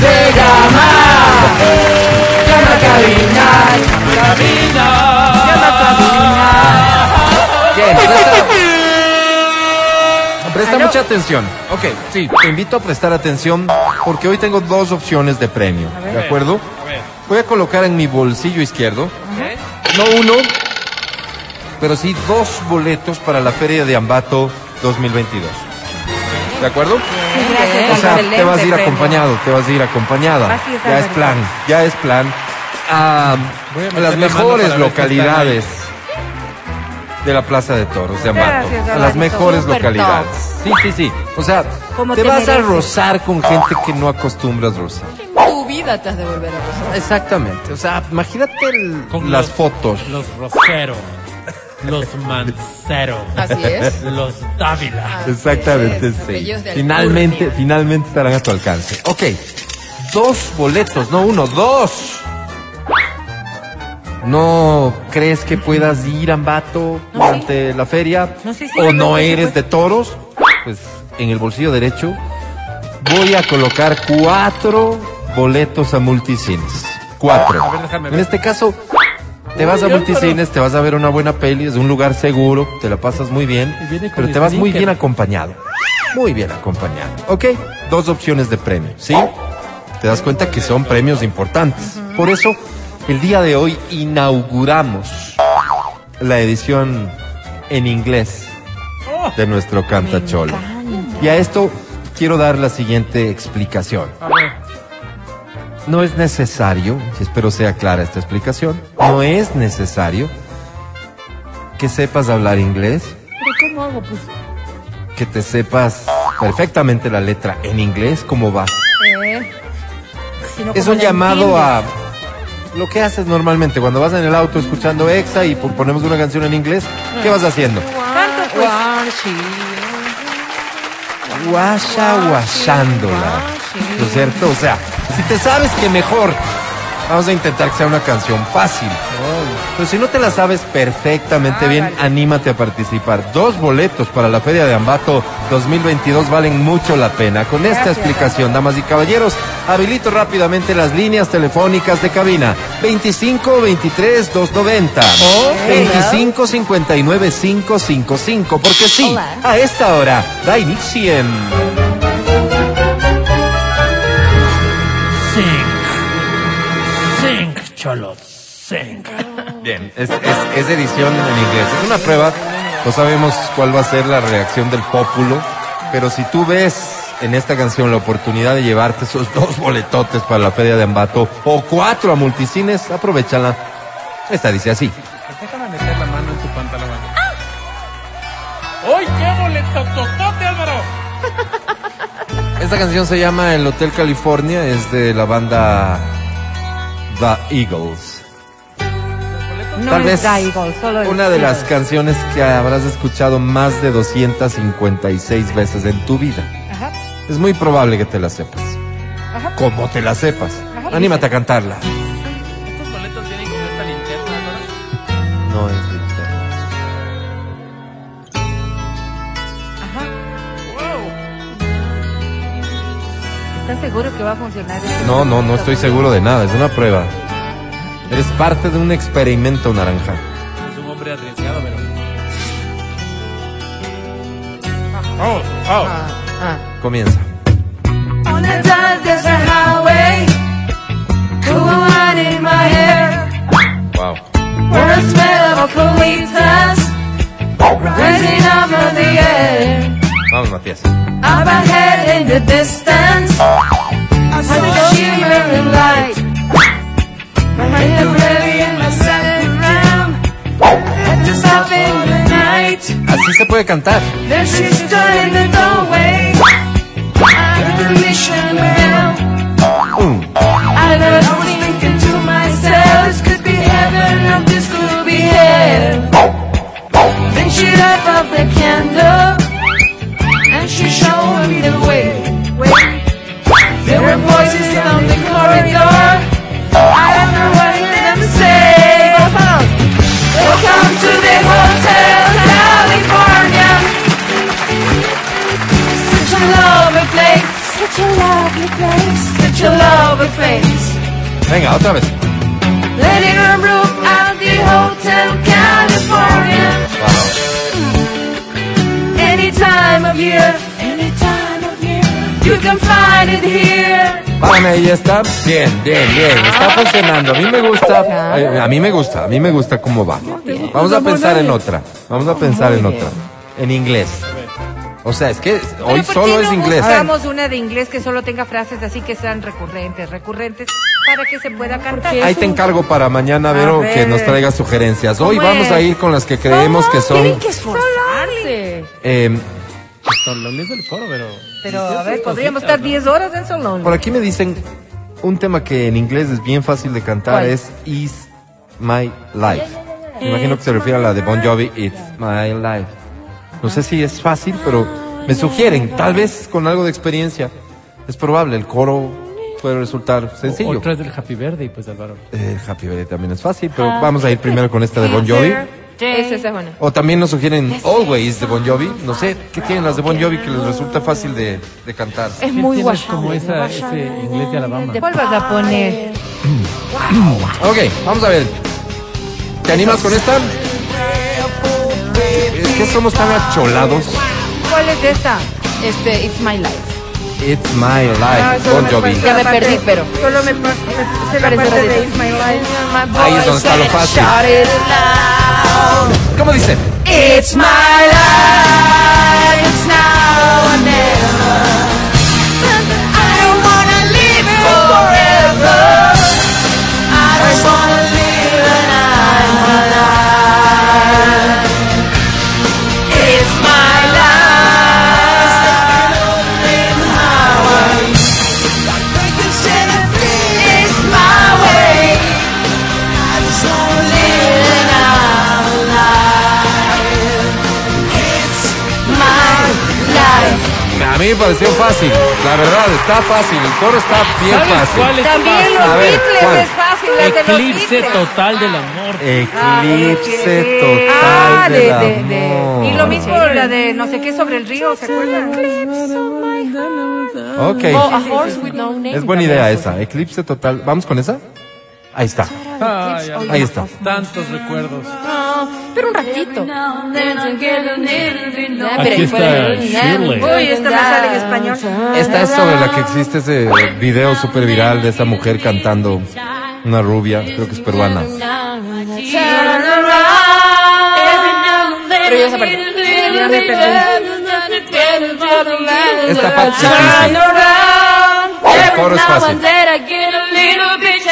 Se llama. Llama. Bien, presta, presta mucha atención. Ok, sí, te invito a prestar atención porque hoy tengo dos opciones de premio. ¿De acuerdo? Voy a colocar en mi bolsillo izquierdo, no uno, pero sí dos boletos para la Feria de Ambato 2022. ¿De acuerdo? O sea, te vas a ir acompañado, te vas a ir acompañada. Ya es plan, ya es plan. A, Voy a las mejores localidades de la Plaza de Toros de Ambato. Gracias, A las mejores localidades. Sí, sí, sí. O sea, Como te te vas a rozar con gente que no acostumbras rozar. Tu vida te has de volver a pasar. Exactamente. O sea, imagínate el- Con las los- fotos. Los Rosero, los Mancero, Así es. los Dávila. Así Exactamente, es, sí. Finalmente, Alcurnia. finalmente estarán a tu alcance. Ok, dos boletos, no uno, dos. ¿No crees que puedas ir a Ambato No, durante la feria? No, sí, sí, ¿O no eres sí. de toros? Pues en el bolsillo derecho voy a colocar cuatro boletos a multicines. Cuatro. A ver, déjame ver. En este caso, te vas a multicines, te vas a ver una buena peli, es un lugar seguro, te la pasas muy bien, pero te vas muy bien acompañado. Muy bien acompañado. ¿Ok? Dos opciones de premio, ¿sí? Te das cuenta que son premios importantes. Por eso, el día de hoy inauguramos la edición en inglés de nuestro Cantacholo. Y a esto quiero dar la siguiente explicación. No es necesario, espero sea clara esta explicación, no es necesario que sepas hablar inglés, ¿pero cómo hago? Pues, que te sepas perfectamente la letra en inglés, cómo va. Eh, Es ¿cómo un la llamado a lo que haces normalmente cuando vas en el auto escuchando EXA y po- ponemos una canción en inglés, ¿qué vas haciendo? Tanto pues. Guasha guashándola. ¿No es cierto? O sea, si te sabes que mejor, vamos a intentar que sea una canción fácil. Pero si no te la sabes perfectamente bien, anímate a participar. Dos boletos para la Feria de Ambato 2022 valen mucho la pena. Con esta explicación, damas y caballeros, habilito rápidamente las líneas telefónicas de cabina. 25 23 290 o 25 59 555. Porque sí, Hola. a esta hora da inicio en... Sync. Bien, es, es, es edición en inglés. Es una prueba. No sabemos cuál va a ser la reacción del pópulo. Pero si tú ves en esta canción la oportunidad de llevarte esos dos boletotes para la Feria de Ambato o cuatro a multicines, aprovechala. Esta dice así. Déjame meter la mano en tu pantalón. ¡Uy, qué boleto totote, Álvaro! Esta canción se llama El Hotel California. Es de la banda The Eagles. No Tal es vez Daigo, solo es una de las canciones que habrás escuchado más de 256 veces en tu vida. Ajá. Es muy probable que te la sepas. Ajá. Como te la sepas. Ajá. Anímate a cantarla. Estos boletos vienen con esta linterna, Álvaro. No es linterna. Ajá. ¡Wow! ¿Estás seguro que va a funcionar? eso? No, no, no estoy seguro de nada. Es una prueba. Eres parte de un experimento naranja. Es un hombre arriesgado, pero. ¡Oh! ¡Oh! Ah, ah. Comienza. On a dark desert highway, cool wine in my hair, Wow. where the smell of colitas rising up in the air. Vamos, Matías. Up ahead in the distance, could be heaven I'm this could be hell. Then she lit up the candle Venga, otra vez. Letting her room at the Hotel California. Any time of year, any time of year, you can find it here. Ahí está. Bien, bien, bien. Está funcionando. A mí me gusta. eh, A mí me gusta. A mí me gusta cómo va. Vamos a pensar en otra. Vamos a pensar en otra. En inglés. O sea, es que hoy ¿por qué solo no es inglés. Hagamos una de inglés que solo tenga frases así que sean recurrentes, recurrentes, para que se pueda cantar. Ahí te encargo para mañana, A Vero, ver. que nos traigas sugerencias. Hoy ¿Cómo vamos a es? ir con las que creemos que son. Tienen que esforzarse. eh, Solón es del coro, pero. Pero, a ver, podríamos estar 10 horas en Solón. por aquí me dicen un tema que en inglés es bien fácil de cantar ¿Cuál? es Is My Life. Me imagino que se refiere a la de Bon Jovi, It's My Life. No sé si es fácil, pero me sugieren, tal vez con algo de experiencia. Es probable, el coro puede resultar sencillo. Otra es del Happy Verde y pues Álvaro. Eh, Happy Birthday también es fácil, pero vamos a ir primero con esta de Bon Jovi. Esa esa es buena. O también nos sugieren Always de Bon Jovi. No sé, ¿qué tienen las de Bon Jovi que les resulta fácil de, de cantar? Es muy guapo. como esa, ese inglés de Alabama. ¿Cuál vas a poner? Ok, vamos a ver. ¿Te animas con esta? Que somos tan acholados. ¿Cuál es esta? Este, It's My Life. It's My Life, Bon Jovi. Ya me perdí, pero. Solo me sé la parte de. It's My Life. Ahí es donde está lo fácil. ¿Cómo dice? It's my life, pareció fácil. La verdad, está fácil. El coro está bien ¿Sabes fácil. cuál es También fácil? los Beatles ¿cuál? es fácil, de los Eclipse Beatles. total del amor. Eclipse Sí. total Ah, de, del de, de- amor. Y lo mismo la de no sé qué sobre el río, ¿se acuerdan? Ok. Oh, A Horse with No Name. Es buena idea esa. Eclipse total. ¿Vamos con esa? Ahí está. Ahí está. Tantos recuerdos. Pero un ratito. Now and then I get a little bit Ah, Aquí está Shirley. Uy, esta me sale en español. Esta es sobre la que existe ese video súper viral de esa mujer cantando. Una rubia, creo que es peruana. Turn around. Every now and then Pero yo I esa parte. get a little bit lonely. Esta parte es difícil. around. El Every coro es now fácil. and then I get a little bit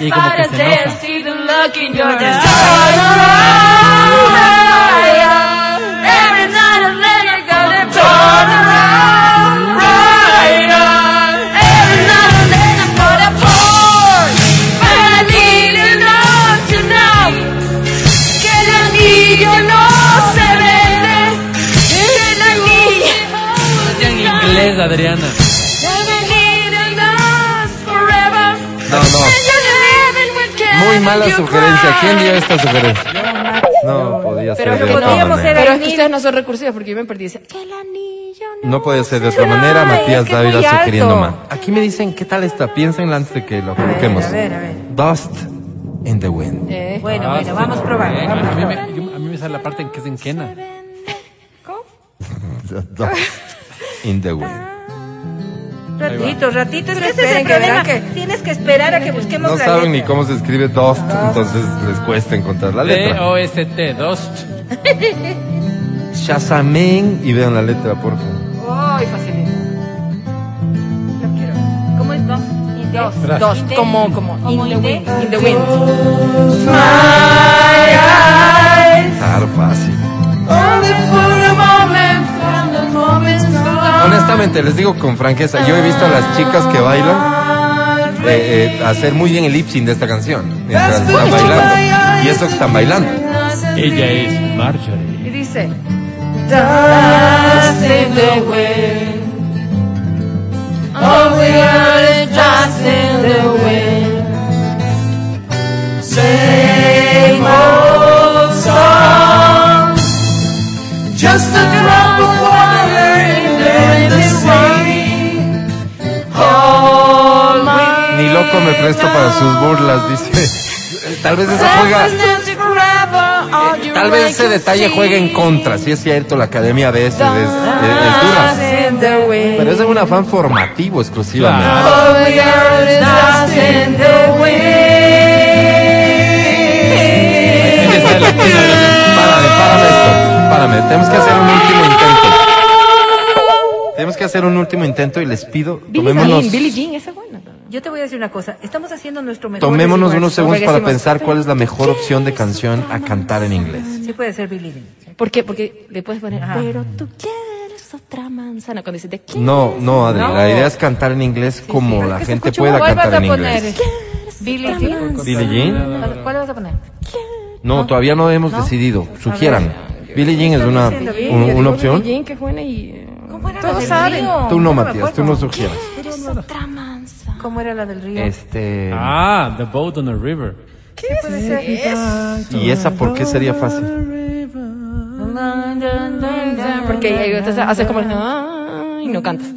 Y como terrified que se I enoja. Look in your eyes. Turn mala sugerencia. ¿Quién dio esta sugerencia? No, podía ser Pero de otra podíamos manera. ser Pero es que ustedes no son recursivos porque yo me perdí. Dice, que el anillo no. No podía ser de otra manera. Ay, Matías es que Dávila sugiriendo más. Aquí me dicen, ¿qué tal está? Piénsenla antes de que lo coloquemos. a ver, a ver. Dust in the wind. Eh, Bueno, Ah, bueno, vamos probando. eh, vamos a, mí probando. me, yo- a mí me sale la parte en que es en Kena. Dust in the wind. Ratito, ratito, es que ese es el que problema. verán Tienes que esperar a que busquemos No la saben ni letra. cómo se escribe dust, entonces les cuesta encontrar la letra. D-O-S-T, Dust. Shazamen y vean la letra, por favor. Ay, facilito. Lo quiero. ¿Cómo es dos? Dos. Gracias. Dos, como, como, in the wind. In the wind. Claro, fácil. Honestamente, les digo con franqueza, yo he visto a las chicas que bailan eh, eh, hacer muy bien el lip sync de esta canción mientras están bailando. Y eso que están bailando. Ella es Marjorie. Y dice, Dust in the wind. All we dust in the wind. Sus burlas, dice. Tal vez esa juega, tal vez ese detalle juega en contra, si es cierto, la academia de ese es, es- es dura. Pero es un afán formativo exclusivamente. Párame, párame esto, párame, tenemos que hacer un último intento. Tenemos que hacer un último intento y les pido, Billie tomémonos, Jean, Billie Jean, esa es buena. Yo te voy a decir una cosa. Estamos haciendo nuestro mejor. tomémonos unos segundos para pensar cuál es la mejor opción de canción a cantar en inglés. Sí puede ser Billy Jean. ¿Por qué? Porque le puedes poner, Ajá. pero tú quieres otra manzana. Cuando dices, ¿de qué? No, no, Adri, No. la idea es cantar en inglés como la gente pueda ¿Cuál vas cantar a en poner? inglés. Billy Jean. Billie Jean? ¿Cuál- ¿Cuál vas a poner? No, todavía no hemos decidido. Sugieran. Billie Jean es una, diciendo Billie un- Yo digo una opción. Billie Jean, que es buena y... ¿Cómo era la Todos del saben. río? Tú no, Matías, tú no sugieras. Eres otra mansa. ¿Cómo era la del río? Este. Ah, The Boat on the River. ¿Qué puede ser? ¿Y esa por qué sería fácil? Porque entonces haces como... Y no cantas.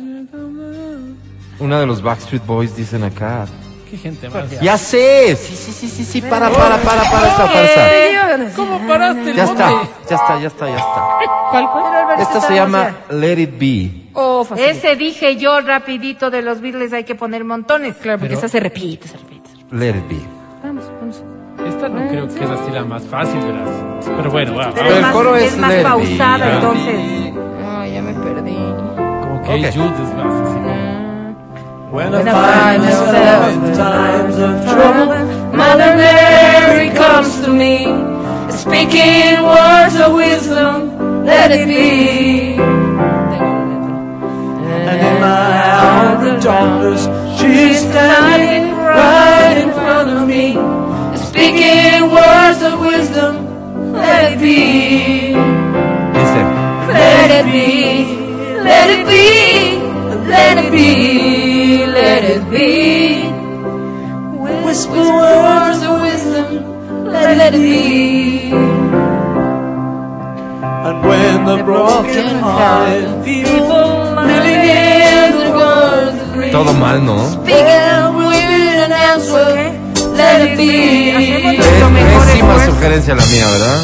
Una de los Backstreet Boys dicen acá. Qué gente más. Ya sé. Sí, sí, sí, sí, sí. Para, para, para, para esta, para esta. ¿Cómo paraste el Ya está, ya está, ya está, ya está. ¿Cuál, cuál? Esta se llama Let It Be. Oh, fácil. Ese dije yo rapidito de los Beatles hay que poner montones. Claro, porque esa se repite, se repite. se repite. Let It Be. Vamos, vamos. Esta no creo que es así la más fácil, verás. Pero bueno, va. Pero el coro es es más Let It Be, pausada, entonces. Ay, ya me perdí. Como que Jude es más así. Como- When I find myself in times of trouble, Mother Mary comes to me, speaking words of wisdom, let it be. And in my hour of darkness, she's standing right in front of me, speaking words of wisdom, let it be. Let it be, let it be, let it be, let it be. Whisper words of wisdom, let it be. And when the broken hearted people living in the world agree, Todo mal, ¿no? speaking with an answer, let it be. Pésima sugerencia la mía, ¿verdad?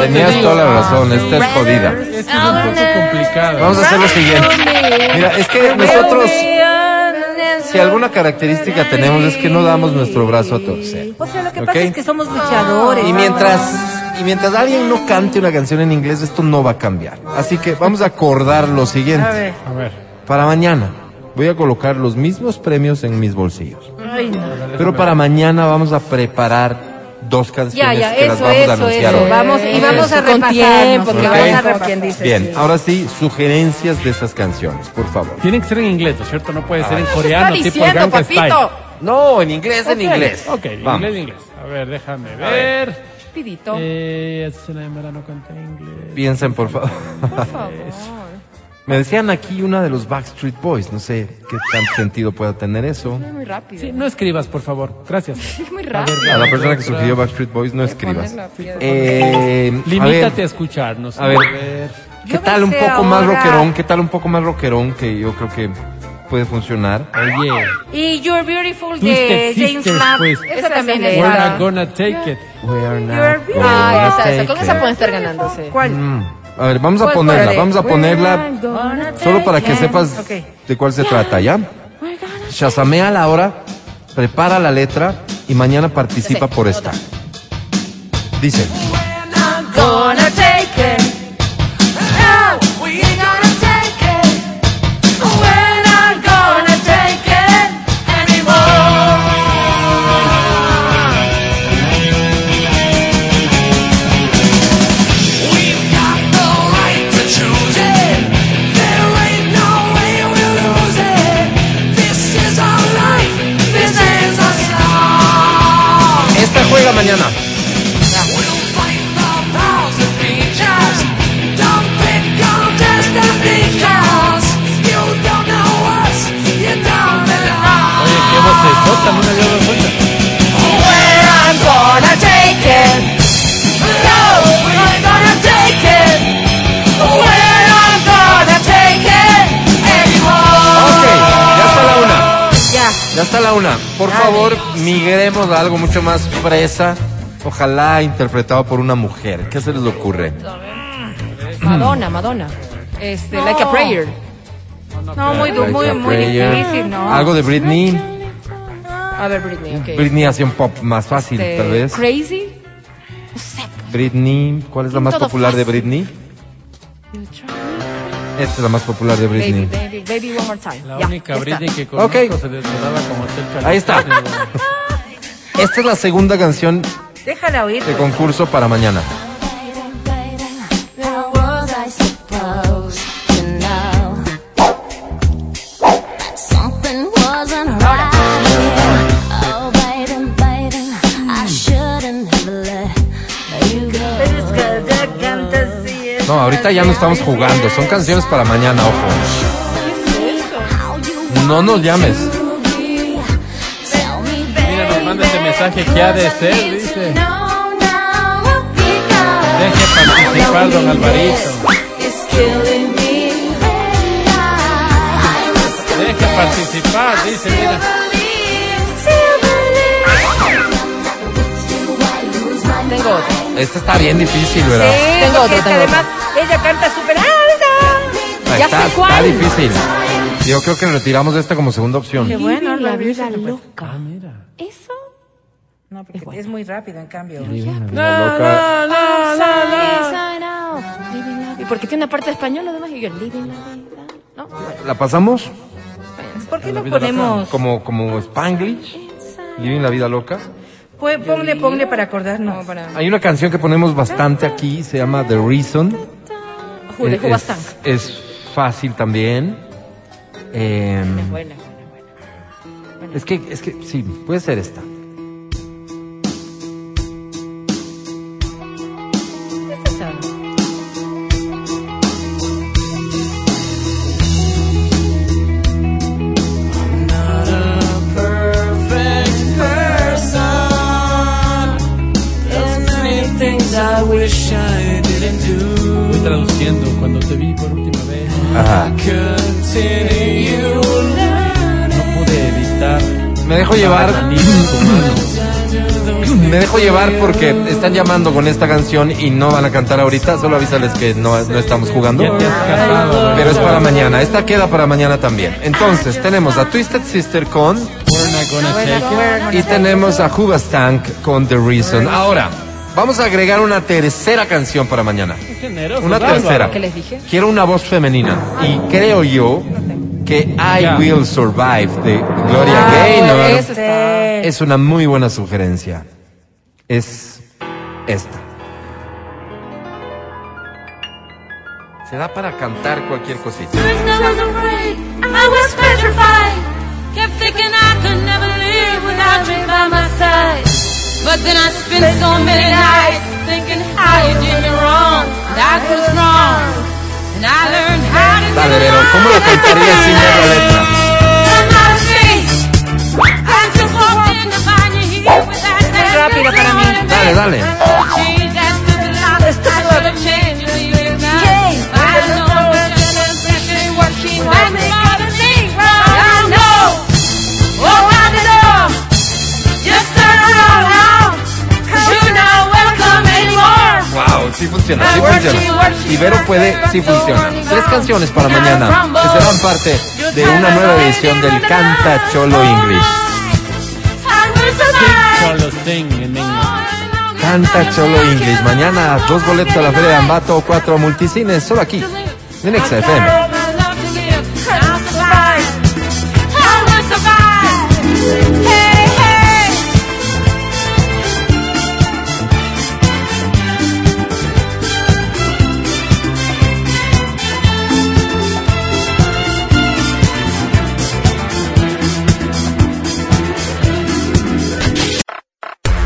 Tenías toda la razón, esta es jodida. Esta es un poco complicada. Vamos a hacer lo siguiente. Mira, es que nosotros, si alguna característica tenemos es que no damos nuestro brazo a torcer. O sea, lo que pasa es que somos luchadores. Y mientras, y mientras alguien no cante una canción en inglés, esto no va a cambiar. Así que vamos a acordar lo siguiente. A ver. A ver. Para mañana voy a colocar los mismos premios en mis bolsillos. Ay, no. Pero para mañana vamos a preparar dos canciones Ya, ya, que las eso, vamos a eso, anunciar eso. hoy. Vamos, y vamos a Con repasarnos. tiempo, que ¿ok? vamos a repasar. dice. Bien, ahora sí, sugerencias de esas canciones, por favor. Tienen que ser en inglés, ¿no es cierto? No puede ser en Está coreano, tipo diciendo, Gangnam Style. papito. No, en inglés, en Ok, inglés. Ok, en Vamos. inglés, en inglés. A ver, déjame ver. ver. Pidito. Eh, no canta inglés. Piensen, por favor. Me decían aquí una de los Backstreet Boys, no sé qué tanto sentido pueda tener eso. Es muy rápido. Sí, no escribas, por favor. Gracias. Es muy rápido. A la persona que sugirió Backstreet Boys no escribas. Eh, a Limítate a, ver, escucharnos. a ver. ¿qué tal un poco más ahora- rockerón? ¿Qué tal un poco más rockerón que yo creo que puede funcionar? Oye, Y You're Beautiful de James Blunt. pues. Esa también es we're not gonna take it. We're not You're gonna Ah, esa, esa. take Con esa it. pueden estar ganándose. ¿Cuál? Mm, A ver, vamos a ¿Cuál, ponerla, vamos a ponerla solo para que sepas de cuál se trata, ¿ya? Shazamea la hora, prepara la letra y mañana participa por esta. Dice, qué vocesota, no me había dado cuenta. Where I'm gonna take it. No, we're gonna take it. We're not gonna take it anymore. Ok, ya está la una. Ya. Ya está la una. Por Dale. favor, migremos a algo mucho más fresa. Ojalá interpretado por una mujer. ¿Qué se les ocurre? Madonna, Madonna. Este, like a prayer. No, muy, Like muy, difícil, ¿no? Algo de Britney. A ver, Britney, ok. Britney hacía un pop más fácil, Este, tal vez. Crazy. Britney. ¿Cuál es la más Todo popular de fácil. Britney? Esta es la más popular de Baby, Britney. baby, baby, one more time. La Ya, única ya está. Britney que conozco Ok. se desnudaba como cerca Ahí está. Esta es la segunda canción Déjala oír. de pues. concurso para mañana. No, ahorita ya no estamos jugando. Son canciones para mañana, ojo. No nos llames. Mira, nos manda este mensaje que ha de ser, dice. Deje participar, don Alvarito. Deje participar, dice, mira. Tengo otro. Esta está bien difícil, ¿verdad? Sí, Tengo otro, tengo además ella canta súper alta. Ya está, sé cuál. está difícil. Yo creo que retiramos esta como segunda opción. Qué bueno, la vida loca. Eso. No, porque es muy rápido en cambio. Una loca. Inside out. Living la vida. Y porque tiene una parte española además y yo living la vida. No, bueno, ¿La pasamos? ¿Por qué no vida loca. ponemos? Como, como Spanglish. Living la vida loca. Pues, ponle, ponle para acordarnos. para. Hay una canción que ponemos bastante aquí, se llama The Reason. Jude, Eh, Juba es, fácil también. Eh, Buena, buena, buena. es que, es que, sí, puede ser esta. Llevar. Me dejo llevar porque están llamando con esta canción y no van a cantar ahorita. Solo avísales que no, no estamos jugando. Pero es para mañana. Esta queda para mañana también. Entonces, tenemos a Twisted Sister con. We're not gonna take it. Y tenemos a Hubastank con The Reason. Ahora, vamos a agregar una tercera canción para mañana. Una tercera. ¿Qué les dije? Quiero una voz femenina. Y creo yo que I Ya. Will Survive de Gloria Ah, Gaynor está. es una muy buena sugerencia. Es esta. Se da para cantar cualquier cosita. I I I. But then I spent so many nights thinking how you did me wrong. That was wrong. And I learned Dale, Vero, ¿cómo lo cantarías sin la letra? Muy rápido para mí. Dale, dale. Sí funciona, sí funciona. Y Vero puede, sí funciona. Tres canciones para mañana que serán parte de una nueva edición del Canta Cholo English. Sing en. Canta Cholo English. Mañana dos boletos a la Feria de Ambato, cuatro multicines, solo aquí, en Exa